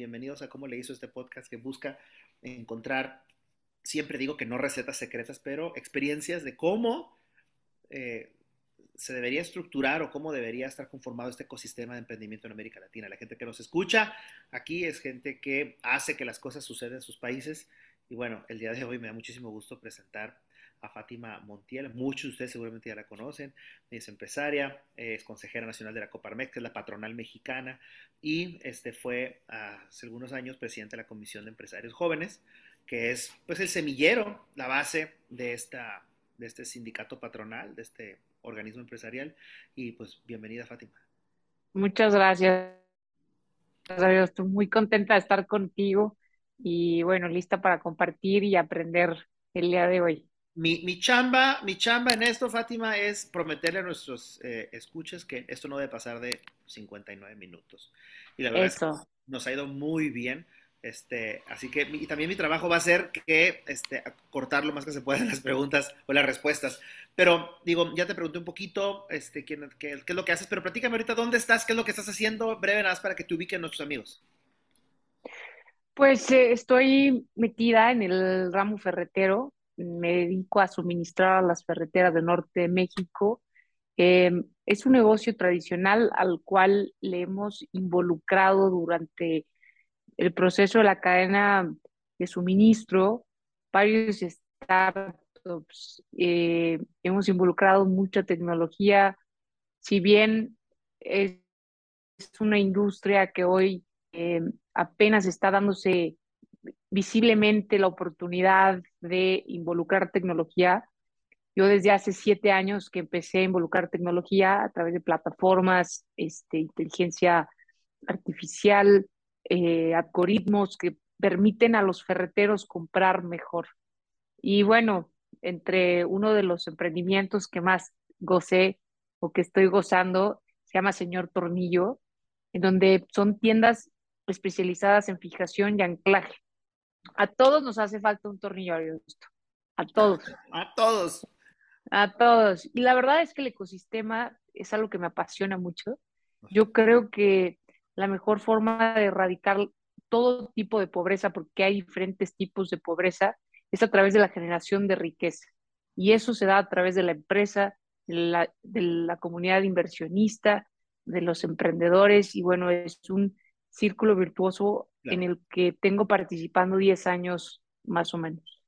bienvenidos a cómo le hizo este podcast que busca encontrar, siempre digo que no recetas secretas, pero experiencias de cómo eh, se debería estructurar o cómo debería estar conformado este ecosistema de emprendimiento en América Latina. La gente que nos escucha aquí es gente que hace que las cosas sucedan en sus países. Y bueno, el día de hoy me da muchísimo gusto presentar a Fátima Montiel. Muchos de ustedes seguramente ya la conocen. Es empresaria, es consejera nacional de la Coparmex, que es la patronal mexicana, y este fue hace algunos años presidente de la Comisión de Empresarios Jóvenes, que es pues el semillero, la base de, esta, de este sindicato patronal, de este organismo empresarial. Y pues bienvenida, Fátima. Muchas gracias. Estoy muy contenta de estar contigo y bueno, lista para compartir y aprender el día de hoy. Mi, mi chamba, mi chamba en esto, Fátima, es prometerle a nuestros eh, escuches que esto no debe pasar de 59 minutos. Y la verdad Eso. nos ha ido muy bien. Este, así que y también mi trabajo va a ser que este, cortar lo más que se pueda las preguntas o las respuestas. Pero digo, ya te pregunté un poquito este, ¿qué, qué, qué es lo que haces, pero platícame ahorita dónde estás, qué es lo que estás haciendo, breve nada más para que te ubiquen nuestros amigos. Pues eh, estoy metida en el ramo ferretero, me dedico a suministrar a las ferreteras del norte de México. Em, es un negocio tradicional al cual le hemos involucrado durante el proceso de la cadena de suministro, varios startups, eh, hemos involucrado mucha tecnología, si bien es una industria que hoy em, apenas está dándose visiblemente la oportunidad de involucrar tecnología. Yo desde hace siete años que empecé a involucrar tecnología a través de plataformas, este, inteligencia artificial, eh, algoritmos que permiten a los ferreteros comprar mejor. Y bueno, entre uno de los emprendimientos que más gocé o que estoy gozando, se llama Señor Tornillo, en donde son tiendas especializadas en fijación y anclaje. A todos nos hace falta un tornillo esto. A todos. A todos. A todos. Y la verdad es que el ecosistema es algo que me apasiona mucho. Yo creo que la mejor forma de erradicar todo tipo de pobreza, porque hay diferentes tipos de pobreza, es a través de la generación de riqueza. Y eso se da a través de la empresa, de la, de la comunidad inversionista, de los emprendedores. Y bueno, es un círculo virtuoso en el que tengo participando 10 años más o menos.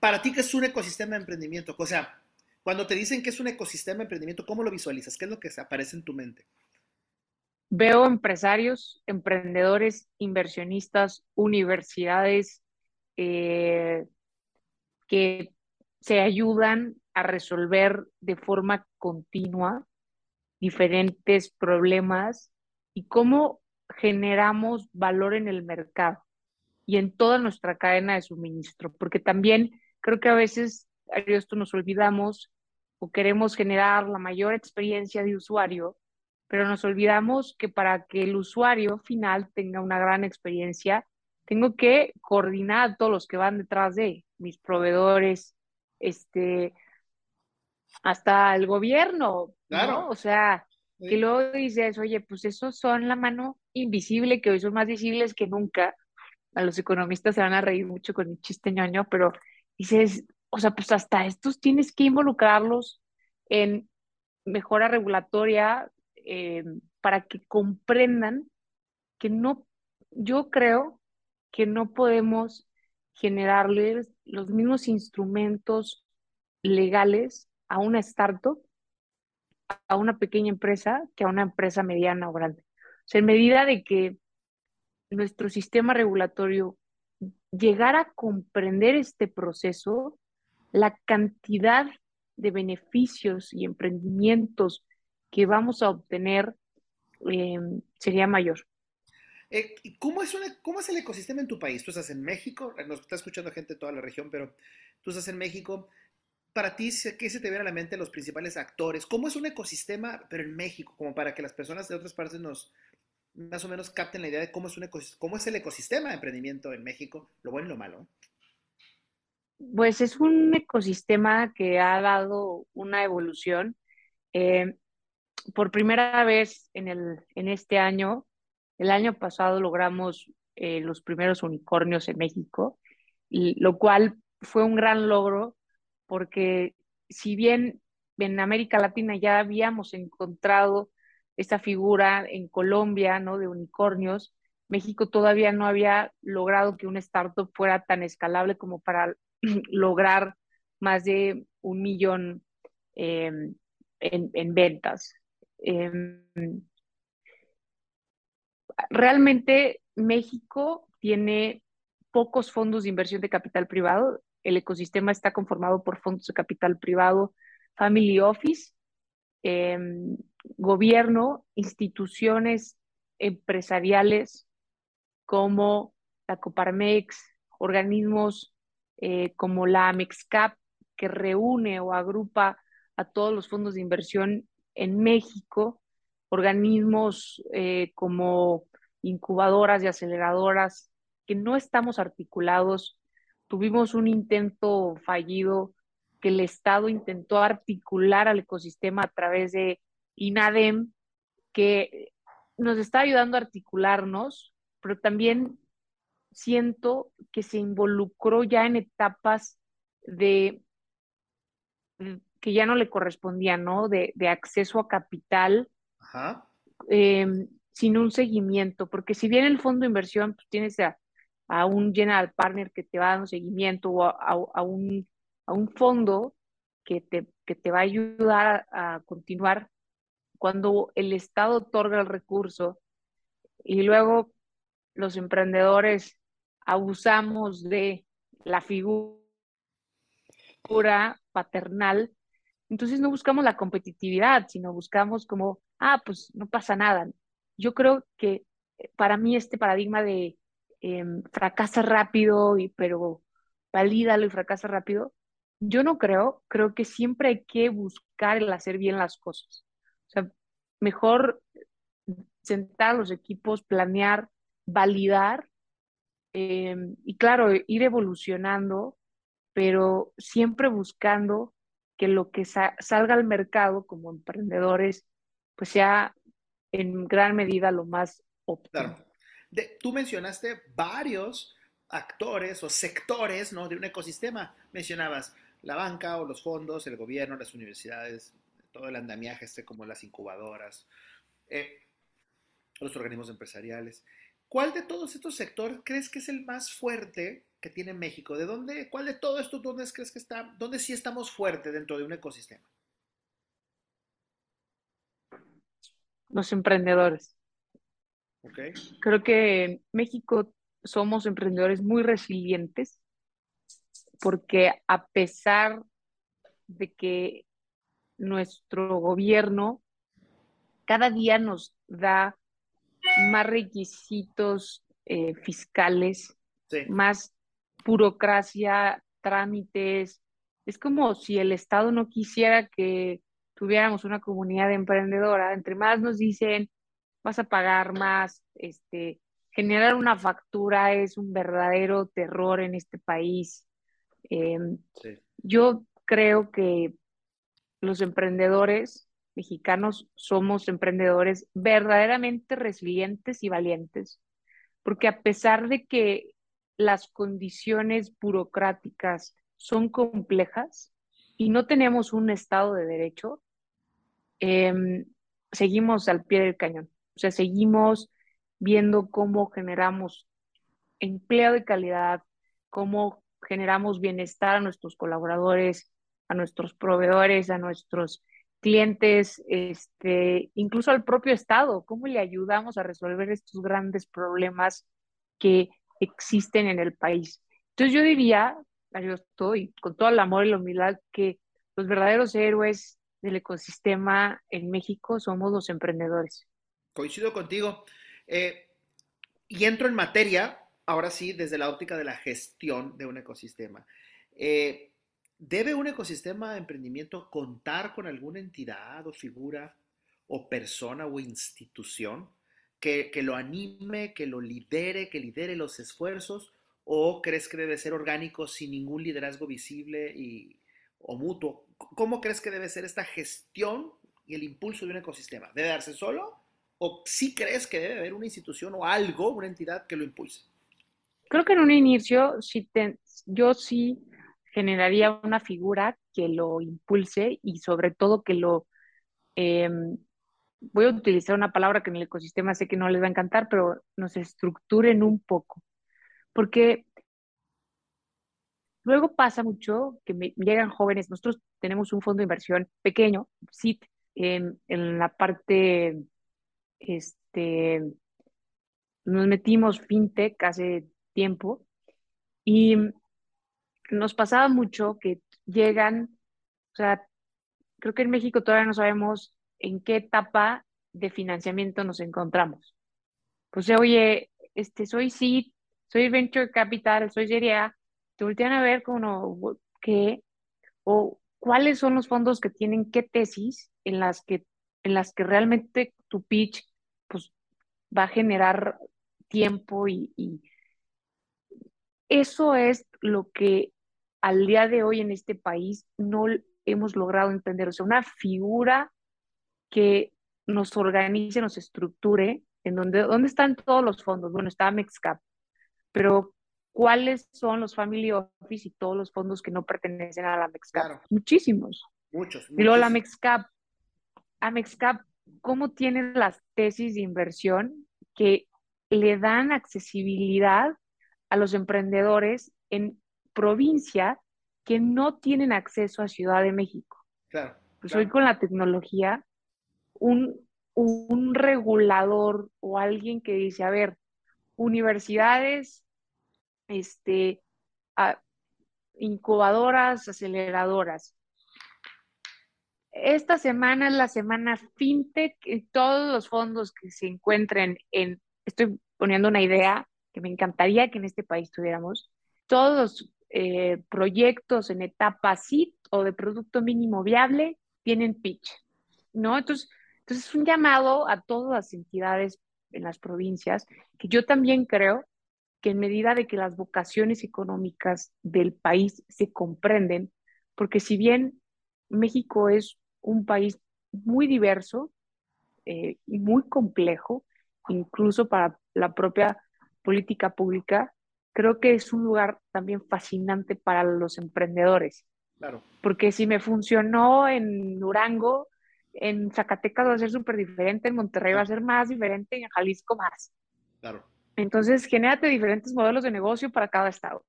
Para ti, ¿qué es un ecosistema de emprendimiento? O sea, cuando te dicen que es un ecosistema de emprendimiento, ¿cómo lo visualizas? ¿Qué es lo que aparece en tu mente? Veo empresarios, emprendedores, inversionistas, universidades eh, que se ayudan a resolver de forma continua diferentes problemas y cómo generamos valor en el mercado y en toda nuestra cadena de suministro, porque también creo que a veces esto nos olvidamos o queremos generar la mayor experiencia de usuario pero nos olvidamos que para que el usuario final tenga una gran experiencia, tengo que coordinar a todos los que van detrás de mis proveedores, este, hasta el gobierno, ¿no? O sea, que luego dices, oye, pues esos son la mano invisible, que hoy son más visibles que nunca. A los economistas se van a reír mucho con el chiste ñoño, pero dices, o sea, pues hasta estos tienes que involucrarlos en mejora regulatoria, eh, para que comprendan que no, yo creo que no podemos generarles los mismos instrumentos legales a una startup, a una pequeña empresa, que a una empresa mediana o grande. O sea, en medida de que nuestro sistema regulatorio llegara a comprender este proceso, la cantidad de beneficios y emprendimientos que vamos a obtener eh, sería mayor. Eh, ¿cómo, es ¿Cómo es el ecosistema en tu país? Tú estás en México, nos está escuchando gente de toda la región, pero tú estás en México. Para ti, ¿qué se te viene a la mente los principales actores? ¿Cómo es un ecosistema, pero en México? Como para que las personas de otras partes nos más o menos capten la idea de cómo es, un cómo es el ecosistema de emprendimiento en México, lo bueno y lo malo. Pues es un ecosistema que ha dado una evolución. Eh, por primera vez en, el, en este año, el año pasado logramos eh, los primeros unicornios en México, y, lo cual fue un gran logro porque si bien en América Latina ya habíamos encontrado esta figura en Colombia, ¿no? De unicornios, México todavía no había logrado que una startup fuera tan escalable como para lograr más de un millón em, en, ventas. Em, realmente México tiene pocos fondos de inversión de capital privado. El ecosistema está conformado por fondos de capital privado, family office, em, gobierno, instituciones empresariales como la Coparmex, organismos eh, como la Mexcap, que reúne o agrupa a todos los fondos de inversión en México, organismos eh, como incubadoras y aceleradoras que no estamos articulados. Tuvimos un intento fallido que el Estado intentó articular al ecosistema a través de INADEM, que nos está ayudando a articularnos, pero también siento que se involucró ya en etapas de que ya no le correspondían, ¿no? De, acceso a capital em, sin un seguimiento, porque si bien el fondo de inversión pues, tienes a, un general partner que te va dando seguimiento o a, un, a un fondo que te, que te va a ayudar a, continuar, cuando el Estado otorga el recurso y luego los emprendedores abusamos de la figura paternal, entonces no buscamos la competitividad, sino buscamos como, ah, pues no pasa nada. Yo creo que eh, para mí este paradigma de em, fracasa rápido, y, pero valídalo y fracasa rápido, yo no creo, creo que siempre hay que buscar el hacer bien las cosas. O sea, mejor sentar los equipos, planear, validar em, y claro, ir evolucionando, pero siempre buscando que lo que salga al mercado como emprendedores pues sea en gran medida lo más óptimo. Tú mencionaste varios actores o sectores ¿no? de un ecosistema. Mencionabas la banca o los fondos, el gobierno, las universidades, todo el andamiaje este como las incubadoras, eh, los organismos empresariales. ¿Cuál de todos estos sectores crees que es el más fuerte que tiene México? ¿De dónde, cuál de todo esto, dónde crees que está, dónde sí estamos fuertes dentro de un ecosistema? Los emprendedores. Okay. Creo que en México somos emprendedores muy resilientes porque a pesar de que nuestro gobierno cada día nos da más requisitos eh, fiscales, más burocracia, trámites. Es como si el Estado no quisiera que tuviéramos una comunidad emprendedora. Entre más nos dicen, vas a pagar más, este, generar una factura es un verdadero terror en este país. Em, yo creo que los emprendedores mexicanos somos emprendedores verdaderamente resilientes y valientes, porque a pesar de que las condiciones burocráticas son complejas y no tenemos un Estado de Derecho, em, seguimos al pie del cañón. O sea, seguimos viendo cómo generamos empleo de calidad, cómo generamos bienestar a nuestros colaboradores, a nuestros proveedores, a nuestros clientes, este, incluso al propio Estado, cómo le ayudamos a resolver estos grandes problemas que existen en el país. Entonces yo diría, yo estoy con todo el amor y la humildad, que los verdaderos héroes del ecosistema en México somos los emprendedores. Coincido contigo. Eh, y entro en materia, ahora sí, desde la óptica de la gestión de un ecosistema. Eh, ¿Debe un ecosistema de emprendimiento contar con alguna entidad o figura o persona o institución que, lo anime, que lo lidere, que lidere los esfuerzos? ¿O crees que debe ser orgánico sin ningún liderazgo visible y, o mutuo? ¿Cómo crees que debe ser esta gestión y el impulso de un ecosistema? ¿Debe darse solo ¿O sí crees que debe haber una institución o algo, una entidad que lo impulse? Creo que en un inicio sí yo sí generaría una figura que lo impulse y sobre todo que lo... Em, voy a utilizar una palabra que en el ecosistema sé que no les va a encantar, pero nos estructuren un poco. Porque luego pasa mucho que llegan jóvenes, nosotros tenemos un fondo de inversión pequeño, SIT, en la parte, este, nos metimos fintech hace tiempo y nos pasaba mucho que llegan, o sea, creo que en México todavía no sabemos en qué etapa de financiamiento nos encontramos. Pues oye, este, soy seed, soy venture capital, soy serie te voltean a ver como qué o cuáles son los fondos que tienen qué tesis en las que en las que realmente tu pitch va a generar tiempo y, y eso es lo que al día de hoy en este país no hemos logrado entender. O sea, una figura que nos organice, nos estructure, en donde, ¿dónde están todos los fondos? Bueno, está Mexcap, pero ¿cuáles son los Family Office y todos los fondos que no pertenecen a la Mexcap? Muchísimos. Muchos, Y luego la Mexcap, a Mexcap, ¿cómo tiene las tesis de inversión que le dan accesibilidad a los emprendedores en provincia que no tienen acceso a Ciudad de México. Claro. Pues hoy con la tecnología, un, un regulador o alguien que dice, a ver, universidades, este, incubadoras, aceleradoras. Esta semana es la semana FinTech y todos los fondos que se encuentren en, estoy poniendo una idea, que me encantaría que en este país tuviéramos, todos los eh, proyectos en etapa SIT o de producto mínimo viable tienen pitch, ¿no? Entonces, entonces es un llamado a todas las entidades en las provincias, que yo también creo que en medida de que las vocaciones económicas del país se comprenden, porque si bien México es un país muy diverso eh, y muy complejo, incluso para la propia política pública, creo que es un lugar también fascinante para los emprendedores. Claro. Porque si me funcionó en Durango, en Zacatecas va a ser súper diferente, en Monterrey va a ser más diferente, en Jalisco más. Claro. Entonces, genérate diferentes modelos de negocio para cada estado.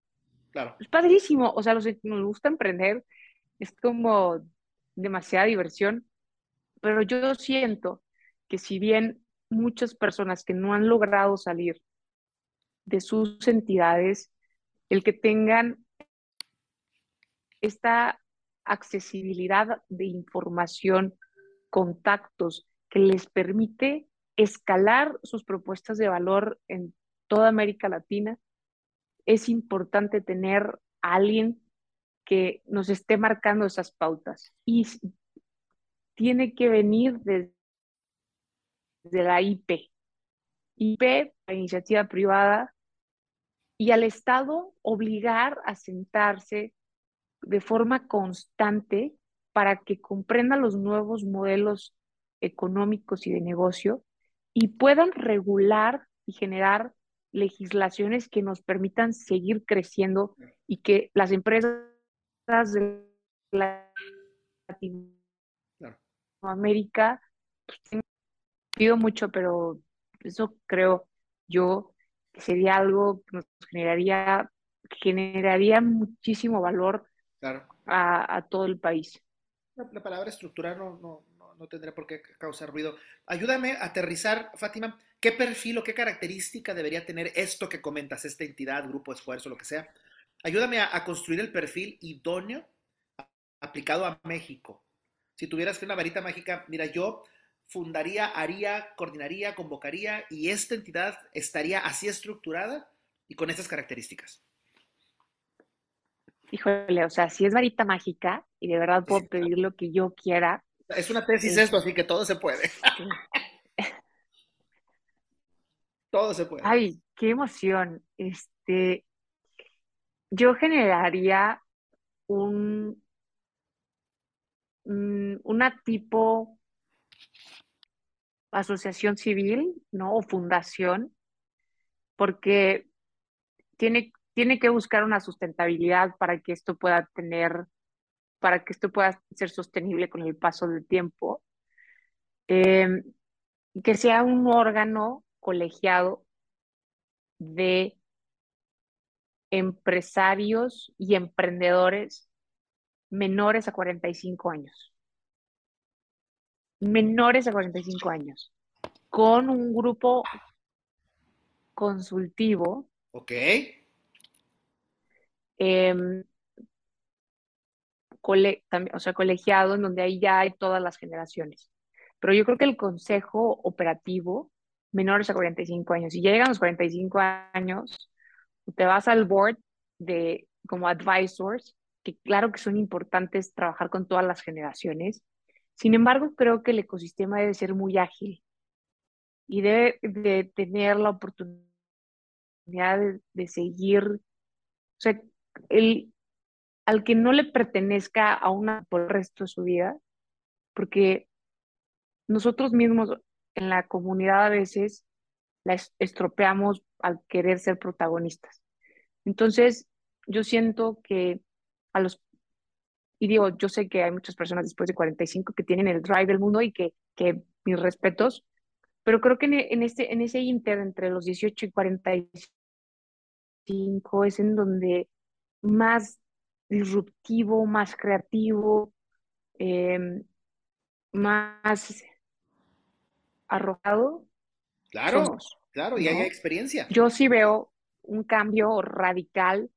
Claro. Es padrísimo. O sea, los que nos gusta emprender, es como demasiada diversión. Pero yo siento que si bien muchas personas que no han logrado salir de sus entidades, el que tengan esta accesibilidad de información, contactos, que les permite escalar sus propuestas de valor en toda América Latina, es importante tener a alguien que nos esté marcando esas pautas. Y tiene que venir desde, la IP. IP, la iniciativa privada, y al Estado obligar a sentarse de forma constante para que comprenda los nuevos modelos económicos y de negocio y puedan regular y generar legislaciones que nos permitan seguir creciendo y que las empresas de Latinoamérica pues, pido mucho, pero eso creo yo sería algo que nos generaría, generaría muchísimo valor a, todo el país. La, palabra estructurar no, no, no, tendría por qué causar ruido. Ayúdame a aterrizar, Fátima, ¿qué perfil o qué característica debería tener esto que comentas, esta entidad, grupo, esfuerzo, lo que sea? Ayúdame a, construir el perfil idóneo aplicado a México. Si tuvieras que una varita mágica, mira, yo fundaría, haría, coordinaría, convocaría y esta entidad estaría así estructurada y con estas características. Híjole, o sea, si es varita mágica y de verdad puedo pedir lo que yo quiera. Es una tesis esto, así que todo se puede. todo se puede. Ay, qué emoción. Este, yo generaría un, una tipo asociación civil, ¿no? O fundación, porque tiene, tiene que buscar una sustentabilidad para que esto pueda tener, para que esto pueda ser sostenible con el paso del tiempo. Em, que sea un órgano colegiado de empresarios y emprendedores menores a 45 años. Menores a 45 años. Con un grupo consultivo. Ok. Em, o sea, colegiado, en donde ahí ya hay todas las generaciones. Pero yo creo que el consejo operativo, menores a 45 años, si llegan a los 45 años, te vas al board de como advisors, que claro que son importantes trabajar con todas las generaciones. Sin embargo, creo que el ecosistema debe ser muy ágil y debe de tener la oportunidad de, seguir, o sea, el, al que no le pertenezca a una por el resto de su vida, porque nosotros mismos en la comunidad a veces la estropeamos al querer ser protagonistas. Entonces, yo siento que a los, y digo, yo sé que hay muchas personas después de 45 que tienen el drive del mundo y que, que mis respetos, pero creo que en, este, en ese inter entre los 18 y 45 es en donde más disruptivo, más creativo, em, más arrojado. Claro, claro, y hay experiencia. Yo sí veo un cambio radical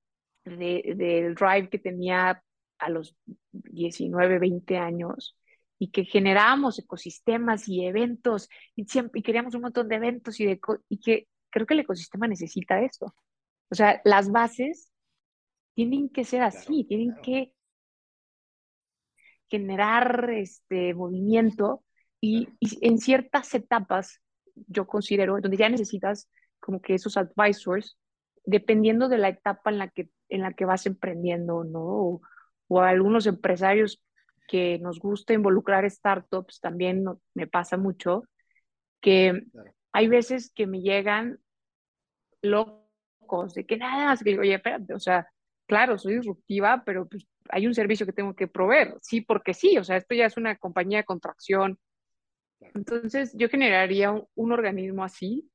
del drive que tenía a los 19, 20 años y que generábamos ecosistemas y eventos y, siempre, y queríamos un montón de eventos y, de, y que creo que el ecosistema necesita eso. O sea, las bases tienen que ser así, tienen que generar este movimiento y, en ciertas etapas, yo considero, donde ya necesitas como que esos advisors, dependiendo de la etapa en la que, en la que vas emprendiendo, ¿no? O, algunos empresarios que nos gusta involucrar startups, también me pasa mucho, que hay veces que me llegan locos de que nada más, que digo, oye, espérate, o sea, claro, soy disruptiva, pero pues hay un servicio que tengo que proveer, sí, porque sí, o sea, esto ya es una compañía de contracción, entonces, yo generaría un, organismo así.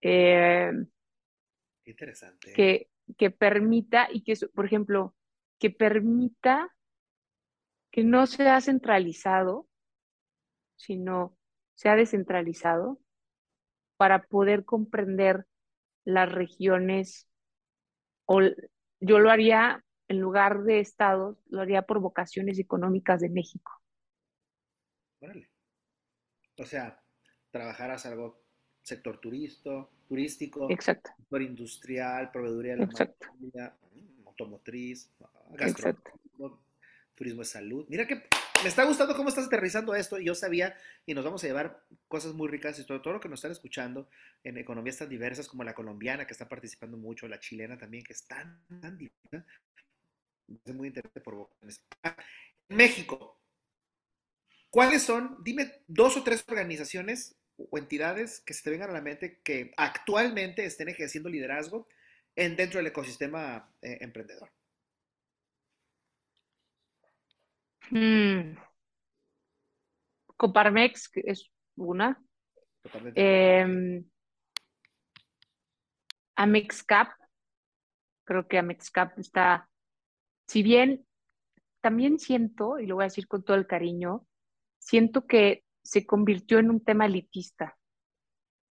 Eh, interesante. Que, que permita y que, por ejemplo, que permita que no sea centralizado, sino sea descentralizado para poder comprender las regiones o yo lo haría en lugar de estados, lo haría por vocaciones económicas de México. O sea, trabajarás algo sector turisto, turístico, Exacto. sector industrial, proveeduría de la mm, automotriz, gastronomía, turismo de salud. Mira que me está gustando cómo estás aterrizando esto. Yo sabía y nos vamos a llevar cosas muy ricas y todo, todo lo que nos están escuchando en economías tan diversas como la colombiana, que está participando mucho, la chilena también, que es tan, tan diversa. Es muy interesante por México, ¿Cuáles son, dime, dos o tres organizaciones o entidades que se te vengan a la mente que actualmente estén ejerciendo liderazgo en, dentro del ecosistema eh, emprendedor? Hmm. Coparmex es una. Eh, Amexcap, creo que Amexcap está, si bien también siento, y lo voy a decir con todo el cariño, siento que se convirtió en un tema elitista,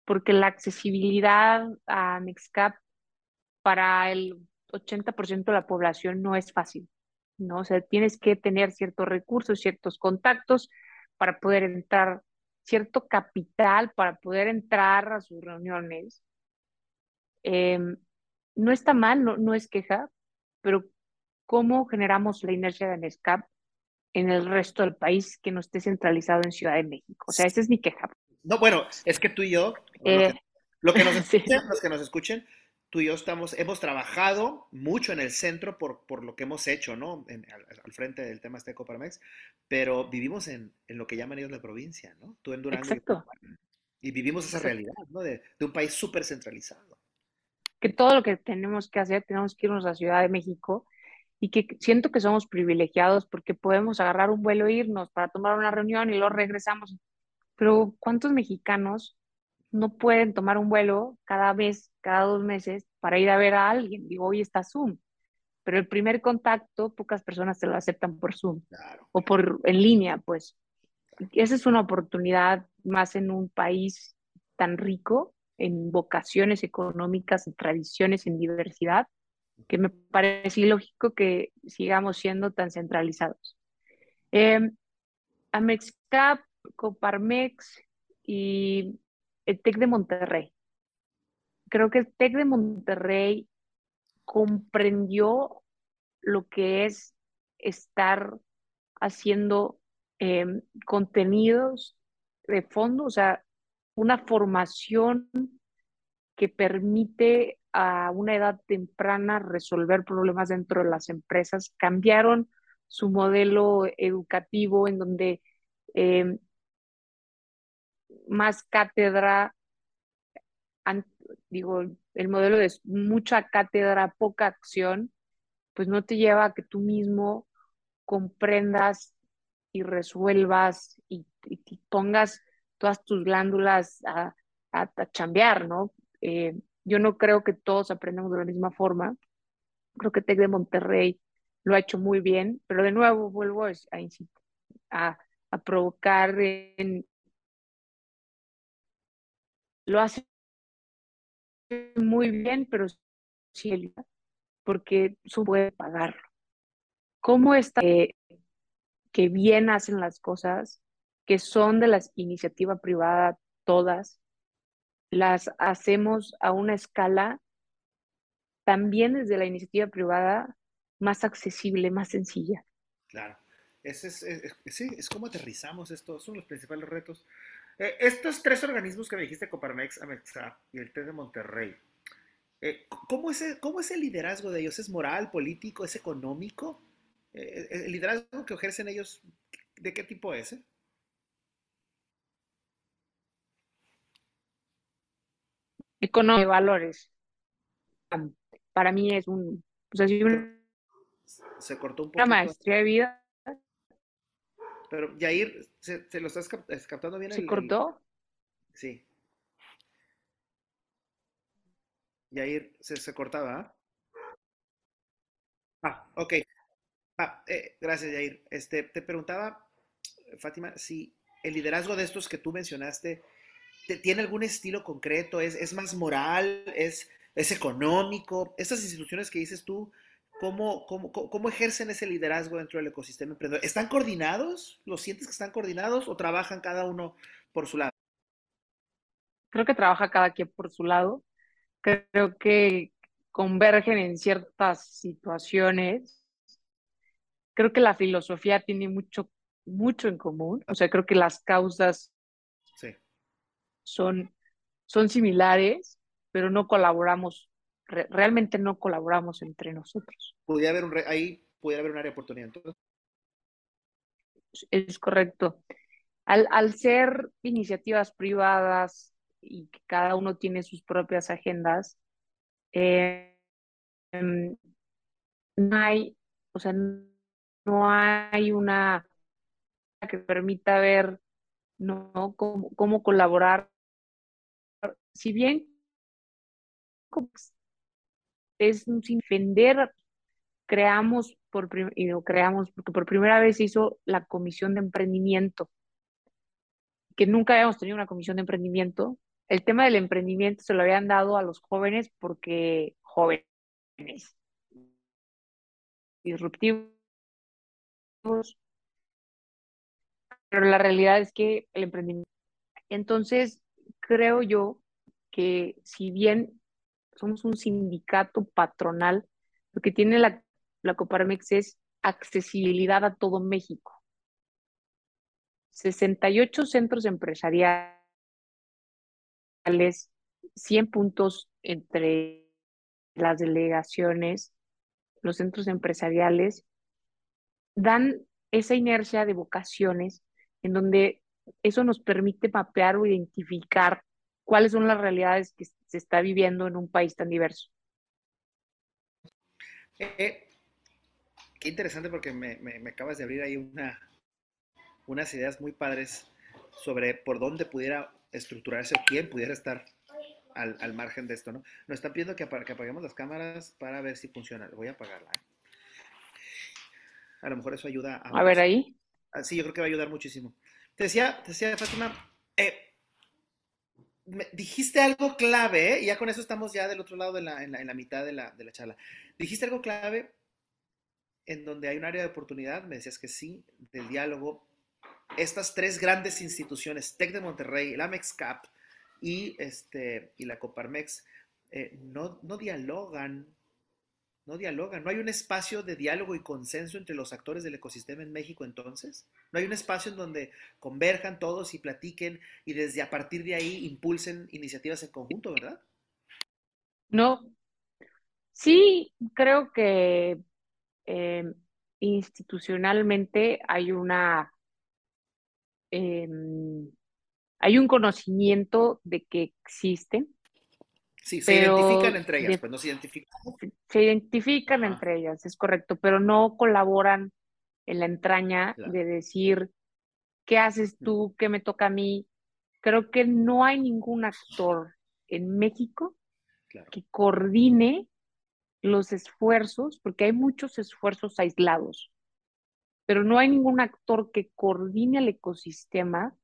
porque la accesibilidad a Mexcap para el 80% de la población no es fácil, ¿no? O sea, tienes que tener ciertos recursos, ciertos contactos para poder entrar, cierto capital para poder entrar a sus reuniones. Em, no está mal, no, es queja, pero ¿cómo generamos la inercia de Mexcap en el resto del país que no esté centralizado en Ciudad de México. O sea, esa es mi queja. No, bueno, es que tú y yo, lo, que, eh, nos escuchen, los que nos escuchen, tú y yo estamos, hemos trabajado mucho en el centro por, por lo que hemos hecho, ¿no? al, frente del tema este de Coparmex, pero vivimos en, en, lo que llaman ellos la provincia, ¿no? Tú en Durango. Exacto. Y vivimos esa realidad, ¿no? De, de un país súper centralizado. Que todo lo que tenemos que hacer, tenemos que irnos a Ciudad de México y que siento que somos privilegiados porque podemos agarrar un vuelo e irnos para tomar una reunión y luego regresamos. Pero ¿cuántos mexicanos no pueden tomar un vuelo cada mes, cada dos meses para ir a ver a alguien? Digo, hoy está Zoom, pero el primer contacto, pocas personas te lo aceptan por Zoom o por en línea, pues. Esa es una oportunidad más en un país tan rico en vocaciones económicas, en tradiciones, en diversidad, que me parece ilógico que sigamos siendo tan centralizados. Eh, Amexcap, Coparmex y el TEC de Monterrey. Creo que el TEC de Monterrey comprendió lo que es estar haciendo em, contenidos de fondo, o sea, una formación que permite a una edad temprana resolver problemas dentro de las empresas. Cambiaron su modelo educativo en donde em, más cátedra, digo, el modelo de mucha cátedra, poca acción, pues no te lleva a que tú mismo comprendas y resuelvas y, pongas todas tus glándulas a, a, chambear, ¿no? Eh, yo no creo que todos aprendamos de la misma forma. Creo que TEC de Monterrey lo ha hecho muy bien, pero de nuevo vuelvo a, a, a provocar en, lo hace muy bien, pero sí, porque su puede pagarlo. ¿Cómo está que bien hacen las cosas, que son de la iniciativa privada todas, las hacemos a una escala también desde la iniciativa privada más accesible, más sencilla? Claro. Ese es, sí, es como aterrizamos esto, son los principales retos. Eh, estos tres organismos que me dijiste, Coparmex, Amexa y el TED de Monterrey, eh, ¿cómo, es el, ¿cómo es el liderazgo de ellos? ¿Es moral, político, es económico? Eh, ¿El liderazgo que ejercen ellos, de qué tipo es? Económico, valores. Para mí es un, pues se cortó un poco. Una maestría de vida pero Yair, ¿se, se lo estás captando bien? ¿Se cortó? Sí. Yair, se, se cortaba. Ah, ok. Ah, eh, gracias, Yair. Este, te preguntaba, Fátima, si el liderazgo de estos que tú mencionaste tiene algún estilo concreto, es, es más moral, es, es económico. Estas instituciones que dices tú, ¿Cómo, cómo, ejercen ese liderazgo dentro del ecosistema emprendedor? ¿Están coordinados? ¿Los sientes que están coordinados o trabajan cada uno por su lado? Creo que trabaja cada quien por su lado. Creo que convergen en ciertas situaciones. Creo que la filosofía tiene mucho, mucho en común. O sea, creo que las causas son, son similares, pero no colaboramos realmente no colaboramos entre nosotros. Podría haber un ahí pudiera haber un área de oportunidad. Entonces. Es correcto. Al, al ser iniciativas privadas y que cada uno tiene sus propias agendas, eh, em, no hay, o sea, no hay una que permita ver ¿no? cómo, cómo colaborar. Si bien es sin ofender, creamos por, y lo creamos porque por primera vez hizo la comisión de emprendimiento, que nunca habíamos tenido una comisión de emprendimiento. El tema del emprendimiento se lo habían dado a los jóvenes porque jóvenes, disruptivos, pero la realidad es que el emprendimiento. Entonces, creo yo que si bien somos un sindicato patronal. Lo que tiene la, la Coparmex es accesibilidad a todo México. 68 centros empresariales, 100 puntos entre las delegaciones, los centros empresariales, dan esa inercia de vocaciones en donde eso nos permite mapear o identificar cuáles son las realidades que se está viviendo en un país tan diverso. Eh, qué interesante porque me, me, acabas de abrir ahí una, unas ideas muy padres sobre por dónde pudiera estructurarse o quién pudiera estar al, al margen de esto, ¿no? Nos están pidiendo que, que, apaguemos las cámaras para ver si funciona. Voy a apagarla. ¿eh? A lo mejor eso ayuda a... A ver ahí. Ah, sí, yo creo que va a ayudar muchísimo. Te decía, te decía Fátima, eh, dijiste algo clave, y ya con eso estamos ya del otro lado de la, en, la, en la mitad de la, de la charla. Dijiste algo clave en donde hay un área de oportunidad, me decías que sí, del diálogo. Estas tres grandes instituciones, TEC de Monterrey, el Amex Cap y, este, y la Coparmex, eh, no, no dialogan no dialogan. ¿No hay un espacio de diálogo y consenso entre los actores del ecosistema en México entonces? ¿No hay un espacio en donde converjan todos y platiquen y desde a partir de ahí impulsen iniciativas en conjunto, verdad? No. Sí, creo que em, institucionalmente hay una... Em, hay un conocimiento de que existen, Sí, se identifican entre ellas, pues no se identifican. Entre ellas, es correcto, pero no colaboran en la entraña de decir, ¿qué haces tú? ¿Qué me toca a mí? Creo que no hay ningún actor en México que coordine los esfuerzos, porque hay muchos esfuerzos aislados, pero no hay ningún actor que coordine el ecosistema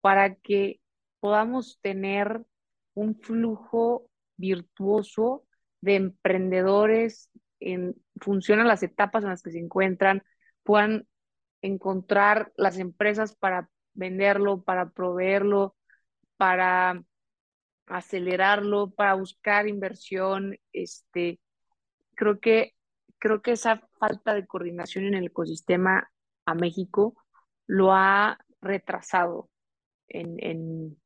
para que podamos tener un flujo virtuoso de emprendedores en función las etapas en las que se encuentran, puedan encontrar las empresas para venderlo, para proveerlo, para acelerarlo, para buscar inversión. Este, creo que, creo que esa falta de coordinación en el ecosistema a México lo ha retrasado en, en,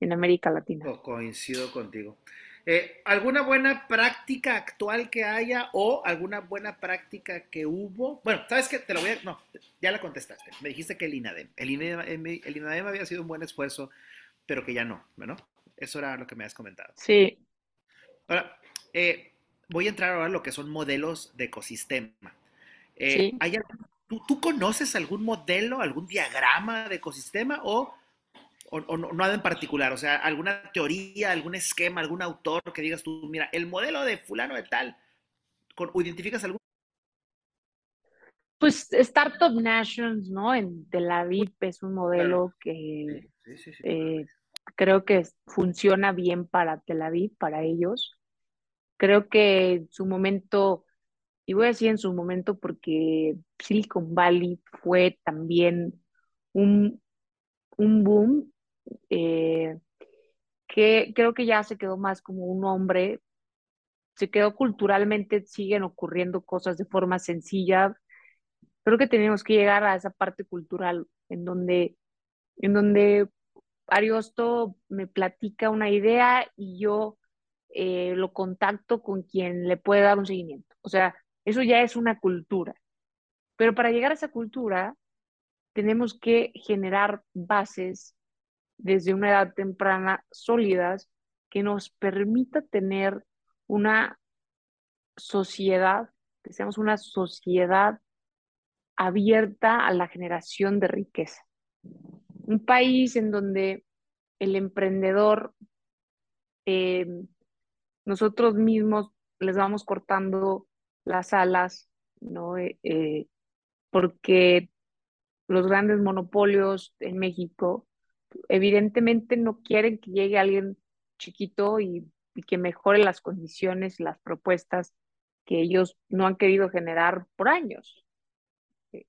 en América Latina. coincido contigo. Eh, ¿Alguna buena práctica actual que haya o alguna buena práctica que hubo? Bueno, ¿sabes qué? Te lo voy a... No, ya la contestaste. Me dijiste que el INADEM. El INADEM, el INADEM había sido un buen esfuerzo, pero que ya no, ¿no? Eso era lo que me has comentado. Sí. Ahora, eh, voy a entrar ahora a lo que son modelos de ecosistema. Eh, sí. ¿tú, ¿Tú conoces algún modelo, algún diagrama de ecosistema o o, no, nada en particular, o sea, alguna teoría, algún esquema, algún autor que digas tú, mira, el modelo de fulano de tal, ¿o identificas algún? Pues Startup Nations, ¿no? En Tel Aviv es un modelo que eh, creo que funciona bien para Tel Aviv, para ellos. Creo que en su momento, y voy a decir en su momento porque Silicon Valley fue también un, un boom eh, que creo que ya se quedó más como un hombre, se quedó culturalmente, siguen ocurriendo cosas de forma sencilla. Creo que tenemos que llegar a esa parte cultural en donde, en donde Ariosto me platica una idea y yo eh, lo contacto con quien le puede dar un seguimiento. O sea, eso ya es una cultura. Pero para llegar a esa cultura, tenemos que generar bases desde una edad temprana sólidas que nos permita tener una sociedad, que seamos una sociedad abierta a la generación de riqueza. Un país en donde el emprendedor, eh, nosotros mismos les vamos cortando las alas, ¿no? Eh, eh, porque los grandes monopolios en México evidentemente no quieren que llegue alguien chiquito y, que mejore las condiciones, las propuestas que ellos no han querido generar por años. Eh,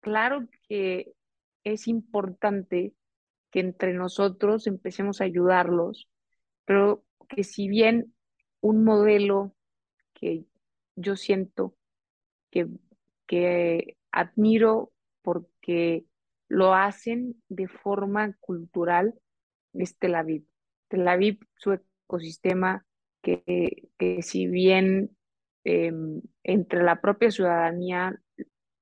claro que es importante que entre nosotros empecemos a ayudarlos, pero que si bien un modelo que yo siento que, que admiro porque lo hacen de forma cultural es Tel Aviv. Tel Aviv, su ecosistema, que, que si bien em, entre la propia ciudadanía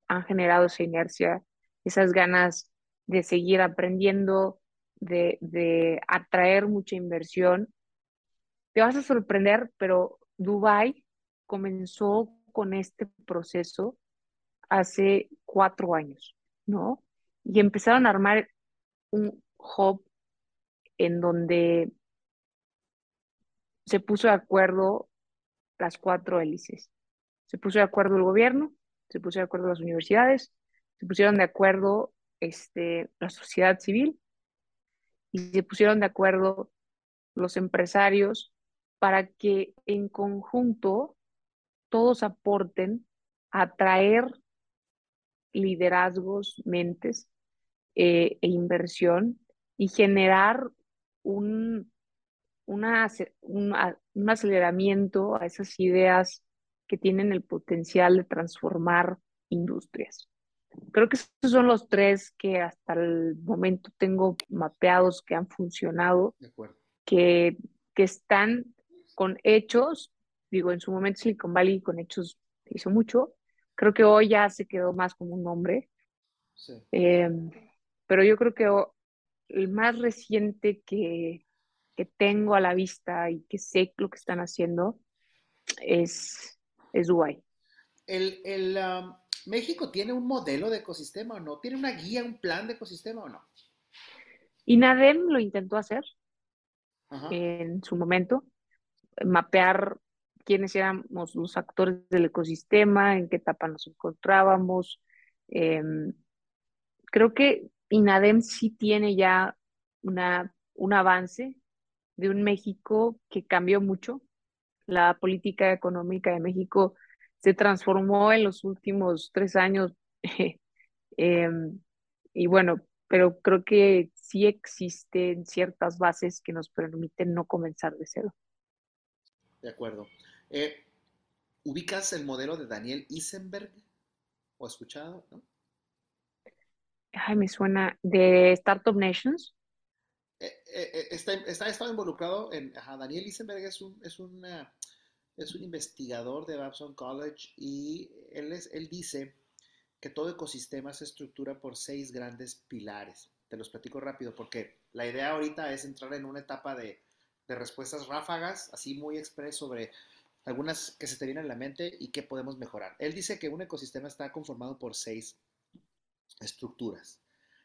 han generado esa inercia, esas ganas de seguir aprendiendo, de, de atraer mucha inversión. Te vas a sorprender, pero Dubai comenzó con este proceso hace cuatro años, ¿no? Y empezaron a armar un hub en donde se puso de acuerdo las cuatro hélices. Se puso de acuerdo el gobierno, se puso de acuerdo las universidades, se pusieron de acuerdo este, la sociedad civil y se pusieron de acuerdo los empresarios para que en conjunto todos aporten a atraer liderazgos, mentes eh, e inversión y generar un, una, un aceleramiento a esas ideas que tienen el potencial de transformar industrias. Creo que esos son los tres que hasta el momento tengo mapeados que han funcionado, que, que están con hechos, digo, en su momento Silicon Valley con hechos hizo mucho, creo que hoy ya se quedó más como un nombre, em, pero yo creo que el más reciente que, que tengo a la vista y que sé lo que están haciendo es, es Dubai. El, el um, ¿México tiene un modelo de ecosistema o no? ¿Tiene una guía, un plan de ecosistema o no? INADEM lo intentó hacer en su momento, mapear quiénes éramos los actores del ecosistema, en qué etapa nos encontrábamos. Em, creo que INADEM sí tiene ya una, un avance de un México que cambió mucho. La política económica de México se transformó en los últimos tres años. Em, y bueno, pero creo que sí existen ciertas bases que nos permiten no comenzar de cero. De acuerdo. Eh, ¿Ubicas el modelo de Daniel Isenberg? ¿O escuchado? Ay, me suena de Startup Nations. Eh, eh, está, está, estado involucrado en. Daniel Isenberg es un, es una es un investigador de Babson College y él, es, él dice que todo ecosistema se estructura por seis grandes pilares. Te los platico rápido porque la idea ahorita es entrar en una etapa de, de respuestas ráfagas, así muy express sobre algunas que se te vienen a la mente y qué podemos mejorar. Él dice que un ecosistema está conformado por seis estructuras.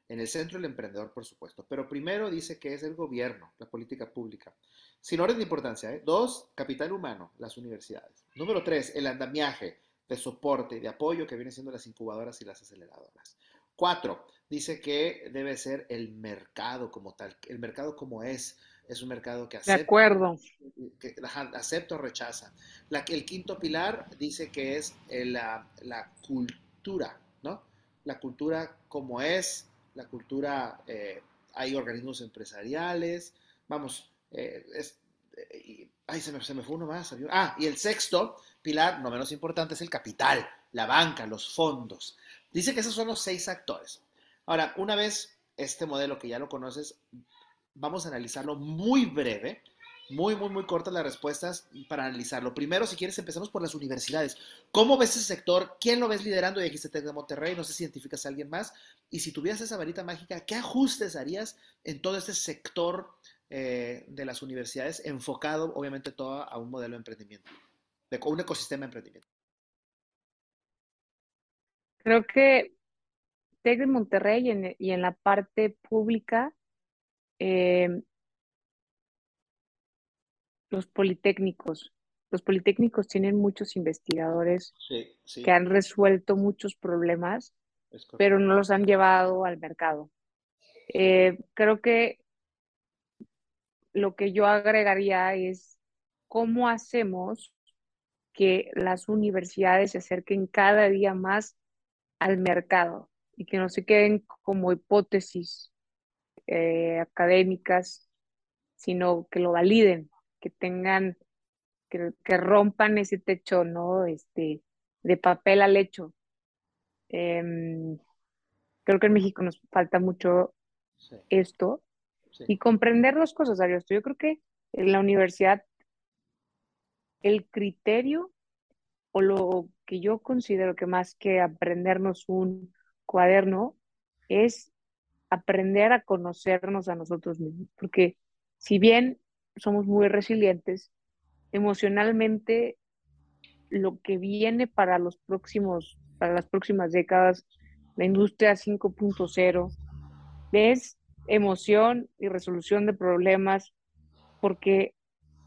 En el centro el emprendedor, por supuesto, pero primero dice que es el gobierno, la política pública. Sin orden de importancia. ¿eh? Dos, capital humano, las universidades. Número tres, el andamiaje de soporte de apoyo que vienen siendo las incubadoras y las aceleradoras. Cuatro, dice que debe ser el mercado como tal. El mercado como es, es un mercado que acepta. De acuerdo. Que, acepta o rechaza. La, el quinto pilar dice que es la, cultura. La cultura como es, la cultura, eh, hay organismos empresariales, vamos, eh, es, eh, ay, se me, fue uno más. Ah, y el sexto pilar, no menos importante, es el capital, la banca, los fondos. Dice que esos son los seis actores. Ahora, una vez este modelo que ya lo conoces, vamos a analizarlo muy breve, muy, muy, muy cortas las respuestas para analizarlo. Primero, si quieres, empezamos por las universidades. ¿Cómo ves ese sector? ¿Quién lo ves liderando? Y dijiste Tec de Monterrey, no sé si identificas a alguien más. Y si tuvieras esa varita mágica, ¿qué ajustes harías en todo este sector eh, de las universidades, enfocado obviamente todo a un modelo de emprendimiento, de un ecosistema de emprendimiento. Creo que TEC de Monterrey y en, la parte pública, eh, los politécnicos. Los politécnicos tienen muchos investigadores que han resuelto muchos problemas, pero no los han llevado al mercado. Eh, creo que lo que yo agregaría es cómo hacemos que las universidades se acerquen cada día más al mercado y que no se queden como hipótesis eh, académicas, sino que lo validen, que tengan, que, rompan ese techo, ¿no? Este, de papel al hecho. Em, creo que en México nos falta mucho esto y comprender dos cosas, Ariosto. Yo creo que en la universidad el criterio o lo que yo considero que más que aprendernos un cuaderno es aprender a conocernos a nosotros mismos, porque si bien somos muy resilientes, emocionalmente lo que viene para los próximos, para las próximas décadas, la industria 5.0, es emoción y resolución de problemas, porque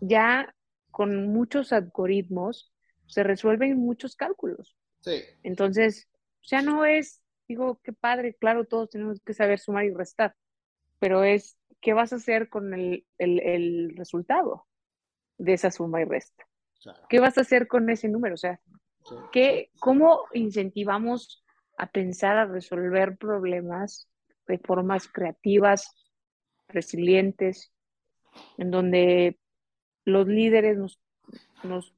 ya con muchos algoritmos se resuelven muchos cálculos. Sí. Entonces, ya no es, digo, qué padre, claro, todos tenemos que saber sumar y restar, pero es, ¿qué vas a hacer con el, el, resultado de esa suma y resta? ¿Qué vas a hacer con ese número? O sea, ¿qué, ¿cómo incentivamos a pensar, a resolver problemas de formas creativas, resilientes, en donde los líderes nos, nos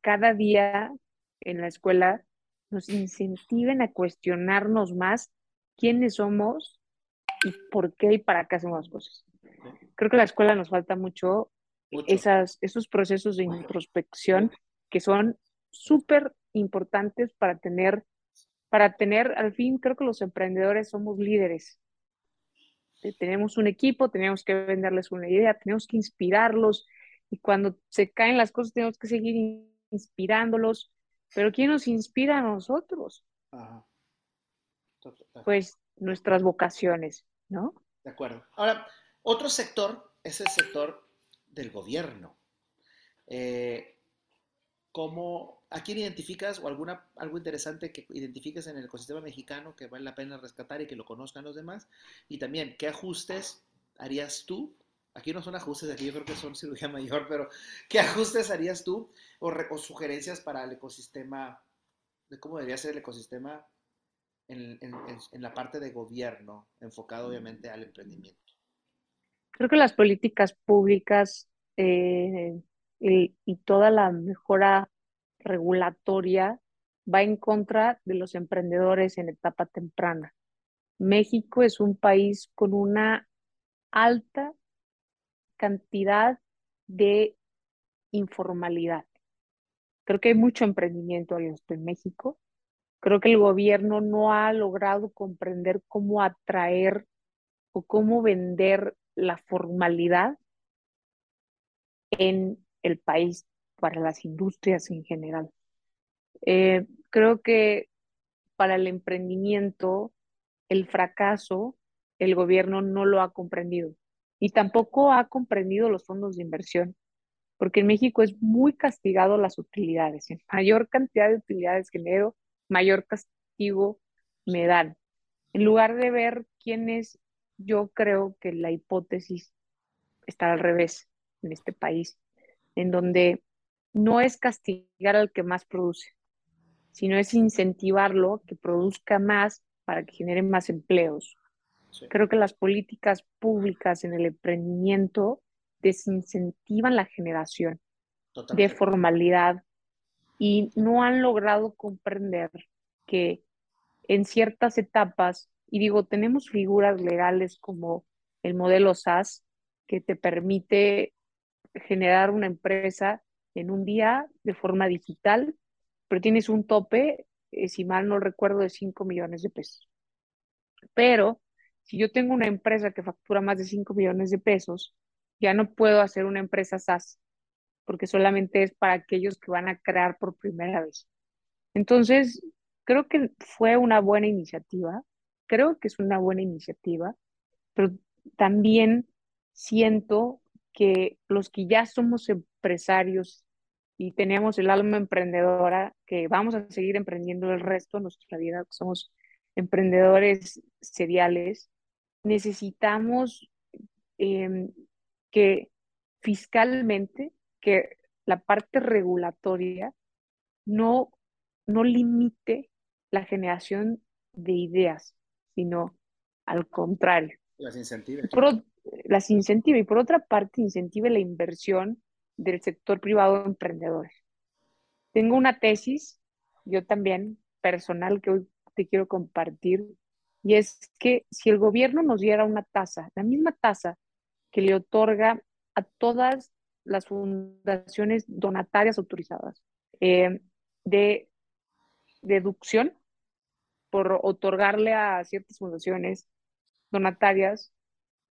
cada día en la escuela nos incentiven a cuestionarnos más quiénes somos y por qué y para qué hacemos las cosas. Creo que la escuela nos falta mucho, Esas, esos procesos de introspección que son súper importantes para tener para tener, al fin, creo que los emprendedores somos líderes. Eh, tenemos un equipo, tenemos que venderles una idea, tenemos que inspirarlos y cuando se caen las cosas tenemos que seguir inspirándolos. Pero ¿quién nos inspira a nosotros? Pues nuestras vocaciones, ¿no? De acuerdo. Ahora, otro sector es el sector del gobierno. Eh, ¿Cómo, ¿A quién identificas o alguna, algo interesante que identifiques en el ecosistema mexicano que vale la pena rescatar y que lo conozcan los demás? Y también, ¿qué ajustes harías tú? Aquí no son ajustes, aquí yo creo que son cirugía mayor, pero ¿qué ajustes harías tú o, sugerencias para el ecosistema, de cómo debería ser el ecosistema en, la parte de gobierno, enfocado obviamente al emprendimiento? Creo que las políticas públicas eh, y, toda la mejora regulatoria va en contra de los emprendedores en etapa temprana. México es un país con una alta cantidad de informalidad. Creo que hay mucho emprendimiento en México. Creo que el gobierno no ha logrado comprender cómo atraer o cómo vender la formalidad en el país para las industrias en general. Eh, creo que para el emprendimiento, el fracaso, el gobierno no lo ha comprendido y tampoco ha comprendido los fondos de inversión, porque en México es muy castigado las utilidades. Mayor cantidad de utilidades genero, mayor castigo me dan. En lugar de ver quién es, yo creo que la hipótesis está al revés en este país en donde no es castigar al que más produce, sino es incentivarlo que produzca más para que genere más empleos. Creo que las políticas públicas en el emprendimiento desincentivan la generación de formalidad y no han logrado comprender que en ciertas etapas, y digo, tenemos figuras legales como el modelo SAS, que te permite generar una empresa en un día de forma digital, pero tienes un tope, eh, si mal no recuerdo, de 5 millones de pesos. Pero si yo tengo una empresa que factura más de 5 millones de pesos, ya no puedo hacer una empresa SaaS, porque solamente es para aquellos que van a crear por primera vez. Entonces, creo que fue una buena iniciativa, creo que es una buena iniciativa, pero también siento que los que ya somos empresarios y tenemos el alma emprendedora, que vamos a seguir emprendiendo el resto de nuestra vida, somos emprendedores seriales, necesitamos em, que fiscalmente, que la parte regulatoria no, no limite la generación de ideas, sino al contrario. Las incentive las incentive y por otra parte incentive la inversión del sector privado emprendedor. Tengo una tesis, yo también, personal, que hoy te quiero compartir, y es que si el gobierno nos diera una tasa, la misma tasa que le otorga a todas las fundaciones donatarias autorizadas eh, de deducción por otorgarle a ciertas fundaciones donatarias,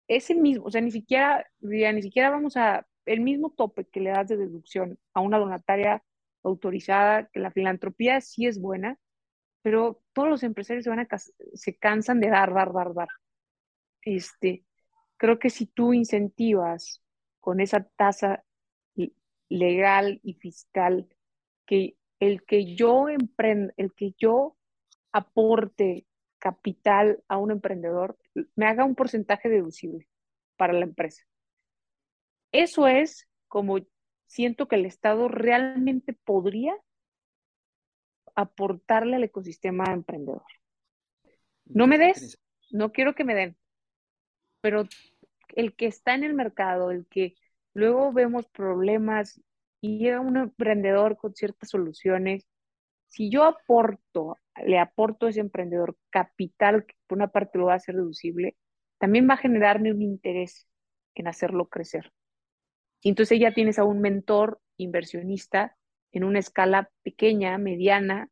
ese mismo, o sea, ni siquiera, ni siquiera vamos a, el mismo tope que le das de deducción a una donataria autorizada, que la filantropía sí es buena, pero todos los empresarios se van a se cansan de dar, dar, dar, dar. Este, creo que si tú incentivas con esa tasa legal y fiscal que el que yo el que yo aporte capital a un emprendedor, me haga un porcentaje deducible para la empresa. Eso es como siento que el Estado realmente podría aportarle al ecosistema emprendedor. No me des, no quiero que me den, pero el que está en el mercado, el que luego vemos problemas y llega un emprendedor con ciertas soluciones, si yo aporto, le aporto a ese emprendedor capital, que por una parte lo va a hacer deducible, también va a generarme un interés en hacerlo crecer. Y entonces ya tienes a un mentor inversionista en una escala pequeña, mediana,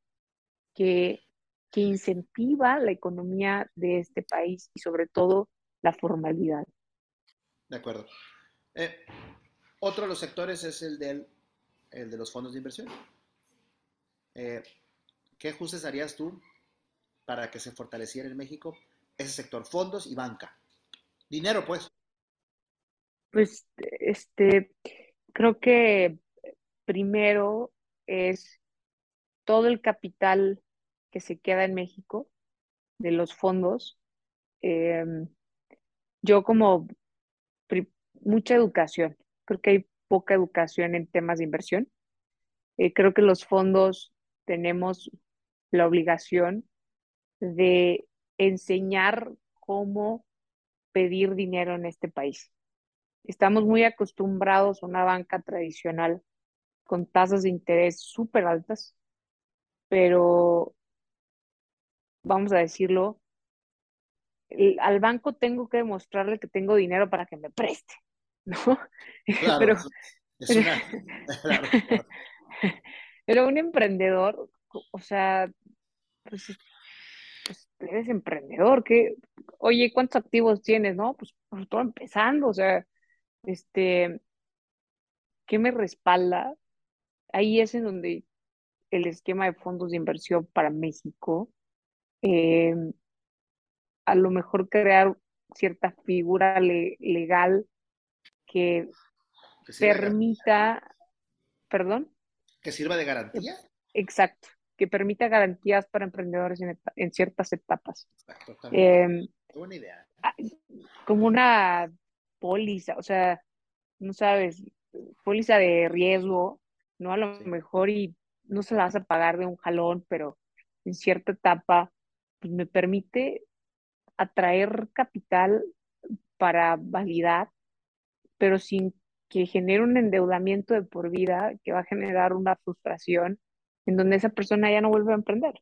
que, que incentiva la economía de este país y sobre todo la formalidad. De acuerdo. Eh, otro de los sectores es el, del, el de los fondos de inversión. Eh, ¿Qué ajustes harías tú para que se fortaleciera en México ese sector? Fondos y banca. Dinero, pues. Pues, este, creo que primero es todo el capital que se queda en México de los fondos. Em, yo como mucha educación, creo que hay poca educación en temas de inversión. Eh, creo que los fondos tenemos la obligación de enseñar cómo pedir dinero en este país. Estamos muy acostumbrados a una banca tradicional con tasas de interés súper altas, pero vamos a decirlo, al banco tengo que demostrarle que tengo dinero para que me preste, ¿no? Claro, pero, un emprendedor, o sea, pues, pues, eres emprendedor, que, oye, ¿cuántos activos tienes? No, pues, pues todo empezando, o sea, este, ¿qué me respalda? Ahí es en donde el esquema de fondos de inversión para México, eh, a lo mejor crear cierta figura legal que, permita, perdón. Que sirva de garantía. Exacto, que permita garantías para emprendedores en, ciertas etapas. Em, buena idea. Ah, como una póliza, o sea, no sabes, póliza de riesgo, ¿no? A lo mejor y no se la vas a pagar de un jalón, pero en cierta etapa pues me permite atraer capital para validar, pero sin que genere un endeudamiento de por vida que va a generar una frustración en donde esa persona ya no vuelve a emprender.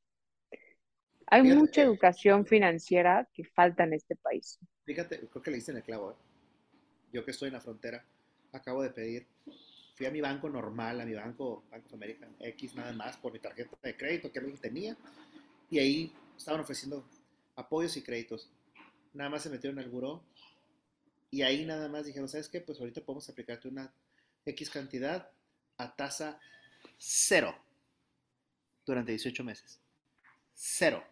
Hay mucha educación financiera que falta en este país. Fíjate, creo que le diste en el clavo. ¿eh? Yo que estoy en la frontera, acabo de pedir, fui a mi banco normal, a mi banco, Banco of America X nada más, por mi tarjeta de crédito que lo tenía, y ahí estaban ofreciendo apoyos y créditos. Nada más se metieron al buró y ahí nada más dijeron, ¿sabes qué? Pues ahorita podemos aplicarte una X cantidad a tasa cero durante 18 meses. Cero.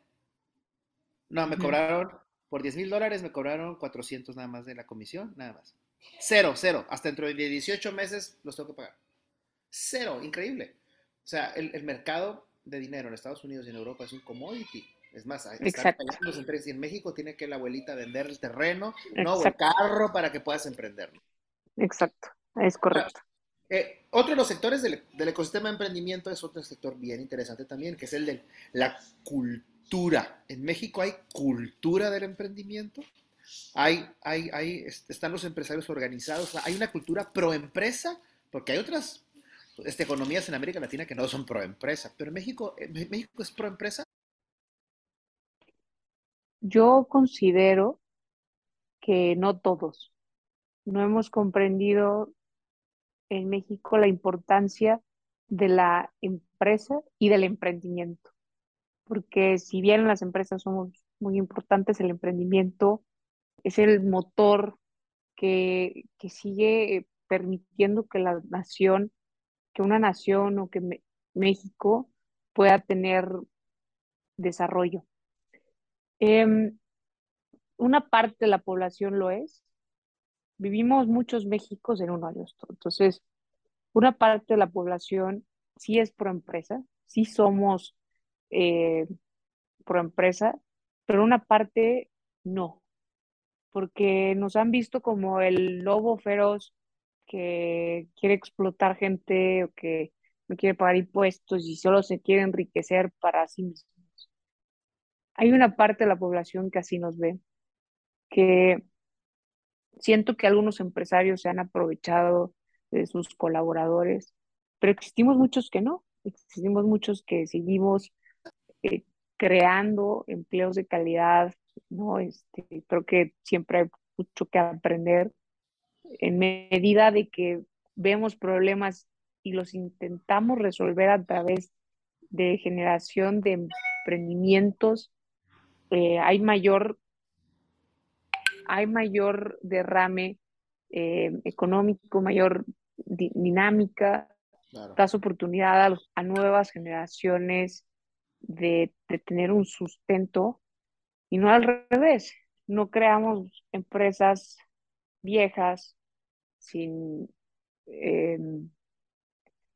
No, me cobraron, por 10 mil dólares me cobraron 400 nada más de la comisión, nada más. Cero, cero. Hasta dentro de 18 meses los tengo que pagar. Cero, increíble. O sea, el, el mercado de dinero en Estados Unidos y en Europa es un commodity. Es más, en México tiene que la abuelita vender el terreno, no, o el carro para que puedas emprender. Exacto, es correcto. Eh, otro de los sectores del, ecosistema de emprendimiento es otro sector bien interesante también, que es el de la cultura. En México hay cultura del emprendimiento. Hay, hay, hay, están los empresarios organizados. Hay una cultura pro empresa, porque hay otras este, economías en América Latina que no son pro empresa. Pero en México, México es pro empresa. Yo considero que no todos. No hemos comprendido en México la importancia de la empresa y del emprendimiento. Porque si bien las empresas somos muy importantes, el emprendimiento es el motor que, sigue permitiendo que la nación, que una nación o que México pueda tener desarrollo. Em, una parte de la población lo es. Vivimos muchos Méxicos en un año. Entonces, una parte de la población sí es pro empresa, sí somos eh, pro empresa, pero una parte no, porque nos han visto como el lobo feroz que quiere explotar gente o que no quiere pagar impuestos y solo se quiere enriquecer para sí mismos. Hay una parte de la población que así nos ve, que siento que algunos empresarios se han aprovechado de sus colaboradores, pero existimos muchos que no, existimos muchos que seguimos eh, creando empleos de calidad, ¿no? Este, creo que siempre hay mucho que aprender en medida de que vemos problemas y los intentamos resolver a través de generación de emprendimientos, eh, hay mayor hay mayor derrame eh, económico, mayor dinámica, das oportunidad a, nuevas generaciones de, tener un sustento y no al revés. No creamos empresas viejas sin, em,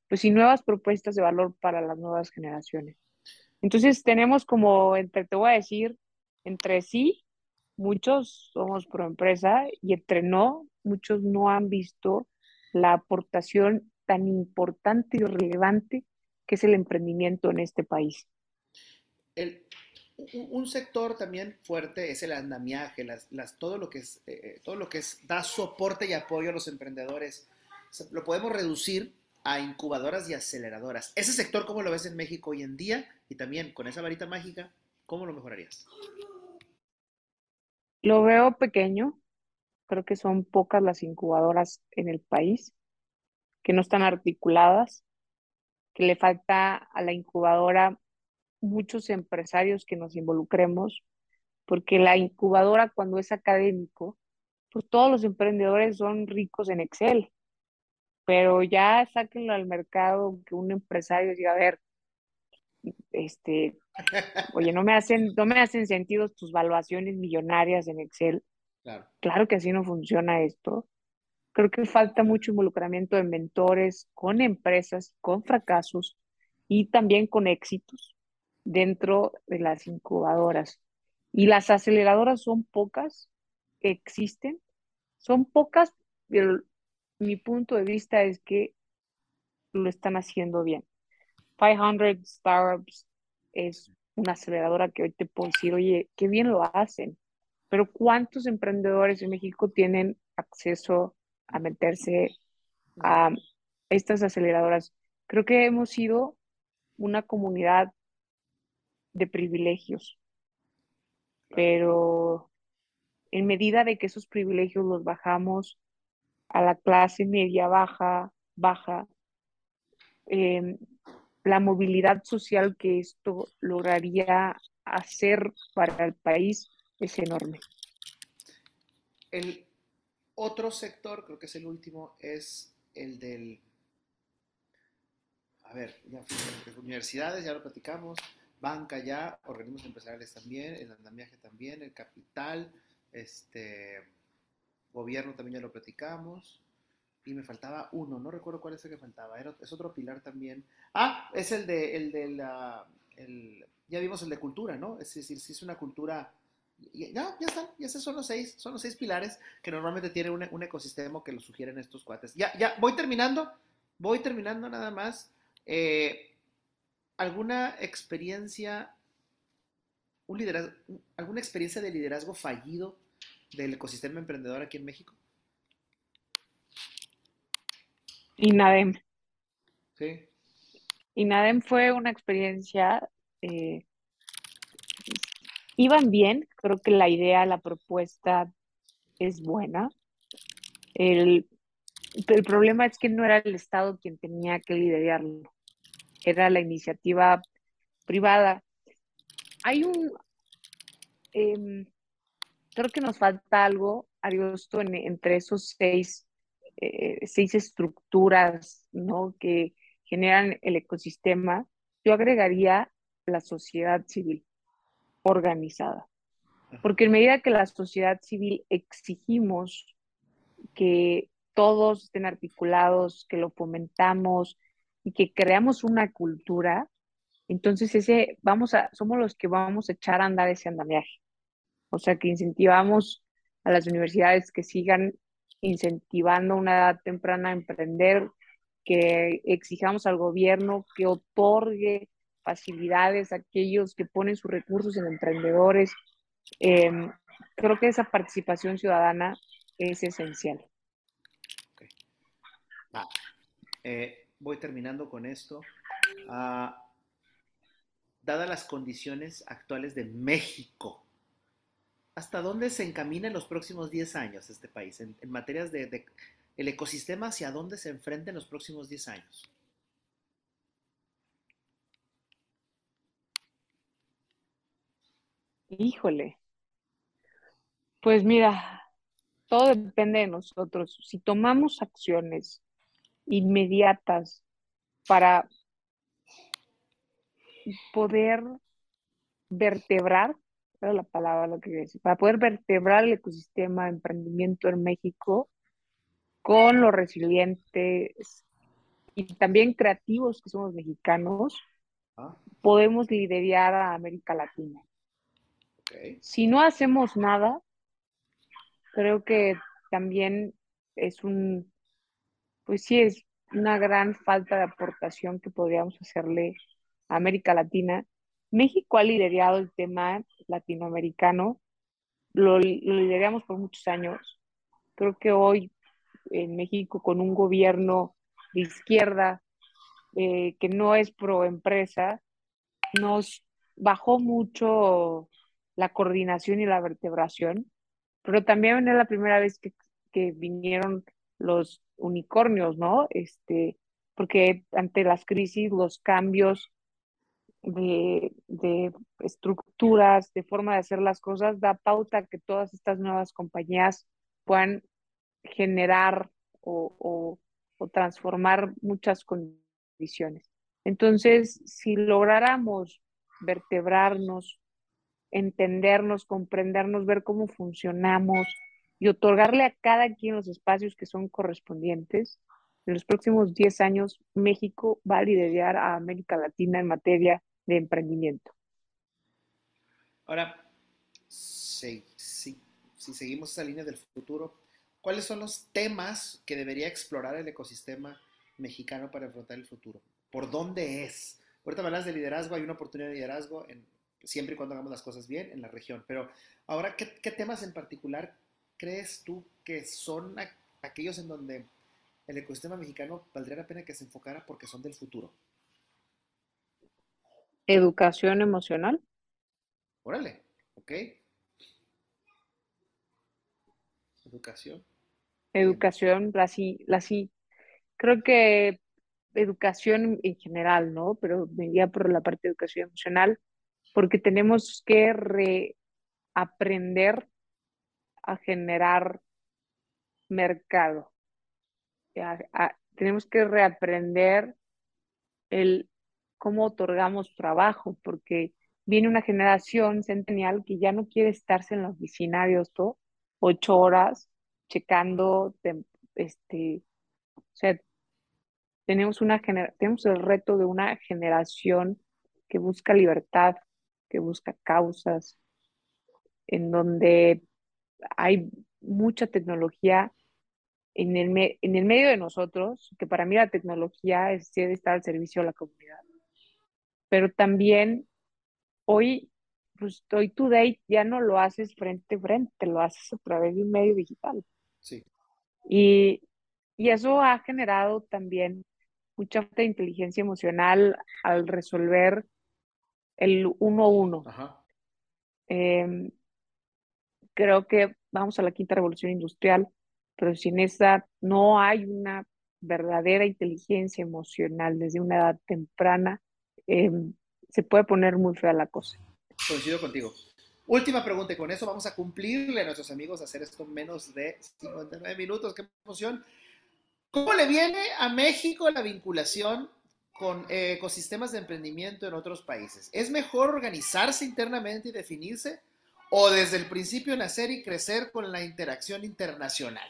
pues sin nuevas propuestas de valor para las nuevas generaciones. Entonces tenemos como, entre, te voy a decir, entre sí, muchos somos pro empresa y entre no, muchos no han visto la aportación tan importante y relevante que es el emprendimiento en este país. un sector también fuerte es el andamiaje, las, todo, lo que es, eh, eh, todo lo que es, da soporte y apoyo a los emprendedores. lo podemos reducir a incubadoras y aceleradoras. Ese sector, ¿cómo lo ves en México hoy en día? Y también con esa varita mágica, ¿cómo lo mejorarías? Lo veo pequeño. Creo que son pocas las incubadoras en el país que no están articuladas, que le falta a la incubadora muchos empresarios que nos involucremos, porque la incubadora cuando es académico, pues todos los emprendedores son ricos en Excel, pero ya sáquenlo al mercado que un empresario diga, a ver, este, oye, no me hacen, no me hacen sentido tus valuaciones millonarias en Excel. Claro. claro que así no funciona esto. Creo que falta mucho involucramiento de mentores con empresas, con fracasos y también con éxitos dentro de las incubadoras. Y las aceleradoras son pocas, existen, son pocas, pero mi punto de vista es que lo están haciendo bien. 500 Startups es una aceleradora que hoy te puedo decir, oye, qué bien lo hacen, pero ¿cuántos emprendedores en México tienen acceso a meterse a estas aceleradoras. Creo que hemos sido una comunidad de privilegios, pero en medida de que esos privilegios los bajamos a la clase media baja, baja, em, la movilidad social que esto lograría hacer para el país es enorme. El, otro sector, creo que es el último, es el del... A ver, ya universidades, ya lo platicamos, banca ya, organismos empresariales también, el andamiaje también, el capital, este, gobierno también ya lo platicamos. Y me faltaba uno, no recuerdo cuál es el que faltaba, es otro pilar también. Ah, es el de, el de la, ya vimos el de cultura, ¿no? Es decir, si es una cultura ya, ya están, ya son los seis, son los seis pilares que normalmente tiene un, ecosistema que lo sugieren estos cuates. Ya, ya, voy terminando, voy terminando nada más. Eh, ¿Alguna experiencia, un liderazgo, alguna experiencia de liderazgo fallido del ecosistema emprendedor aquí en México? INADEM. Sí. INADEM fue una experiencia eh, iban bien, creo que la idea, la propuesta es buena. El, el problema es que no era el Estado quien tenía que liderarlo, era la iniciativa privada. Hay un, em, creo que nos falta algo, Ariosto, entre esos seis, eh, seis estructuras ¿no? que generan el ecosistema. Yo agregaría la sociedad civil organizada. Porque en medida que la sociedad civil exigimos que todos estén articulados, que lo fomentamos y que creamos una cultura, entonces ese vamos a somos los que vamos a echar a andar ese andamiaje. O sea, que incentivamos a las universidades que sigan incentivando una edad temprana a emprender, que exijamos al gobierno que otorgue facilidades a aquellos que ponen sus recursos en emprendedores. Em, creo que esa participación ciudadana es esencial. Eh, voy terminando con esto. Ah, dadas las condiciones actuales de México, ¿hasta dónde se encamina en los próximos 10 años este país? En, materias de, el ecosistema, ¿hacia dónde se enfrenta en los próximos 10 años? Híjole. Pues mira, todo depende de nosotros. Si tomamos acciones inmediatas para poder vertebrar, es la palabra lo que decir, para poder vertebrar el ecosistema de emprendimiento en México con los resilientes y también creativos que somos mexicanos, ah. podemos liderar a América Latina. Si no hacemos nada, creo que también es un, pues sí, es una gran falta de aportación que podríamos hacerle a América Latina. México ha liderado el tema latinoamericano, lo, lideramos por muchos años. Creo que hoy en México con un gobierno de izquierda eh, que no es pro empresa, nos bajó mucho la coordinación y la vertebración, pero también es la primera vez que, que vinieron los unicornios, ¿no? Este, porque ante las crisis, los cambios de, de, estructuras, de forma de hacer las cosas, da pauta que todas estas nuevas compañías puedan generar o, o, o transformar muchas condiciones. Entonces, si lográramos vertebrarnos, entendernos, comprendernos, ver cómo funcionamos, y otorgarle a cada quien los espacios que son correspondientes. En los próximos 10 años, México va a liderar a América Latina en materia de emprendimiento. Ahora, si, si, seguimos esa línea del futuro, ¿cuáles son los temas que debería explorar el ecosistema mexicano para enfrentar el futuro? ¿Por dónde es? Ahorita me hablas de liderazgo, hay una oportunidad de liderazgo en, siempre y cuando hagamos las cosas bien en la región, pero ahora, ¿qué, qué temas en particular crees tú que son aquellos en donde el ecosistema mexicano valdría la pena que se enfocara porque son del futuro? Educación emocional. Órale, ok. Educación. Educación, la sí, la sí. Creo que educación en general, ¿no? Pero me iría por la parte de educación emocional, porque tenemos que reaprender a generar mercado. tenemos que reaprender el cómo otorgamos trabajo, porque viene una generación centenial que ya no quiere estarse en la oficina de ocho horas checando, este, o sea, tenemos, una tenemos el reto de una generación que busca libertad, que busca causas, en donde hay mucha tecnología en el, en el medio de nosotros, que para mí la tecnología es, debe estar al servicio de la comunidad. Pero también hoy, pues hoy today ya no lo haces frente a frente, lo haces a través de un medio digital. Sí. Y, y eso ha generado también mucha falta de inteligencia emocional al resolver el uno a uno. Em, creo que vamos a la quinta revolución industrial, pero sin esa no hay una verdadera inteligencia emocional desde una edad temprana, em, se puede poner muy fea la cosa. Coincido contigo. Última pregunta y con eso vamos a cumplirle a nuestros amigos hacer esto en menos de 59 minutos. ¡Qué emoción! ¿Cómo le viene a México la vinculación con eh, ecosistemas de emprendimiento en otros países? ¿Es mejor organizarse internamente y definirse o desde el principio nacer y crecer con la interacción internacional?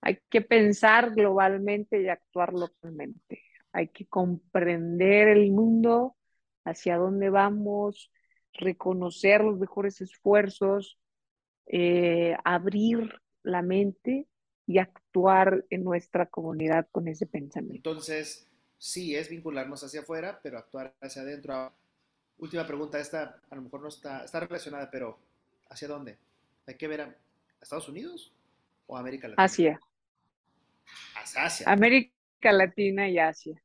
Hay que pensar globalmente y actuar localmente. Hay que comprender el mundo, hacia dónde vamos, reconocer los mejores esfuerzos, eh, abrir la mente y actuar en nuestra comunidad con ese pensamiento. Entonces, sí, es vincularnos hacia afuera, pero actuar hacia adentro. Última pregunta, esta a lo mejor no está, está relacionada, pero ¿hacia dónde? Hay que ver a, Estados Unidos o América Latina. Asia. Asia. América Latina y Asia.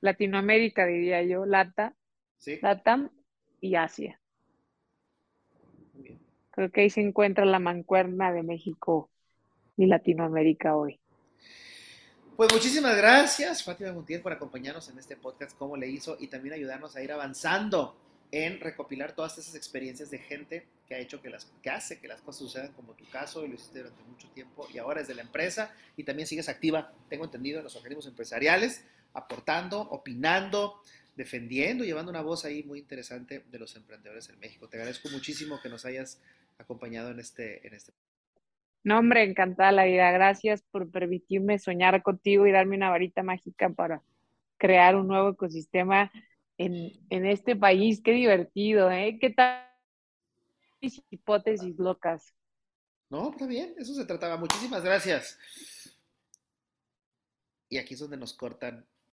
Latinoamérica, diría yo, Lata, ¿Sí? Latam y Asia. Creo que ahí se encuentra la mancuerna de México y Latinoamérica hoy. Pues muchísimas gracias, Fátima Gutiérrez, por acompañarnos en este podcast, cómo le hizo, y también ayudarnos a ir avanzando en recopilar todas esas experiencias de gente que ha hecho que las que hace que las cosas sucedan como tu caso y lo hiciste durante mucho tiempo y ahora es de la empresa y también sigues activa, tengo entendido, en los organismos empresariales, aportando, opinando, defendiendo, llevando una voz ahí muy interesante de los emprendedores en México. Te agradezco muchísimo que nos hayas acompañado en este, en este. No, hombre, encantada la vida. Gracias por permitirme soñar contigo y darme una varita mágica para crear un nuevo ecosistema en, en este país. Qué divertido, ¿eh? ¿Qué tal? Hipótesis locas. No, está bien, eso se trataba. Muchísimas gracias. Y aquí es donde nos cortan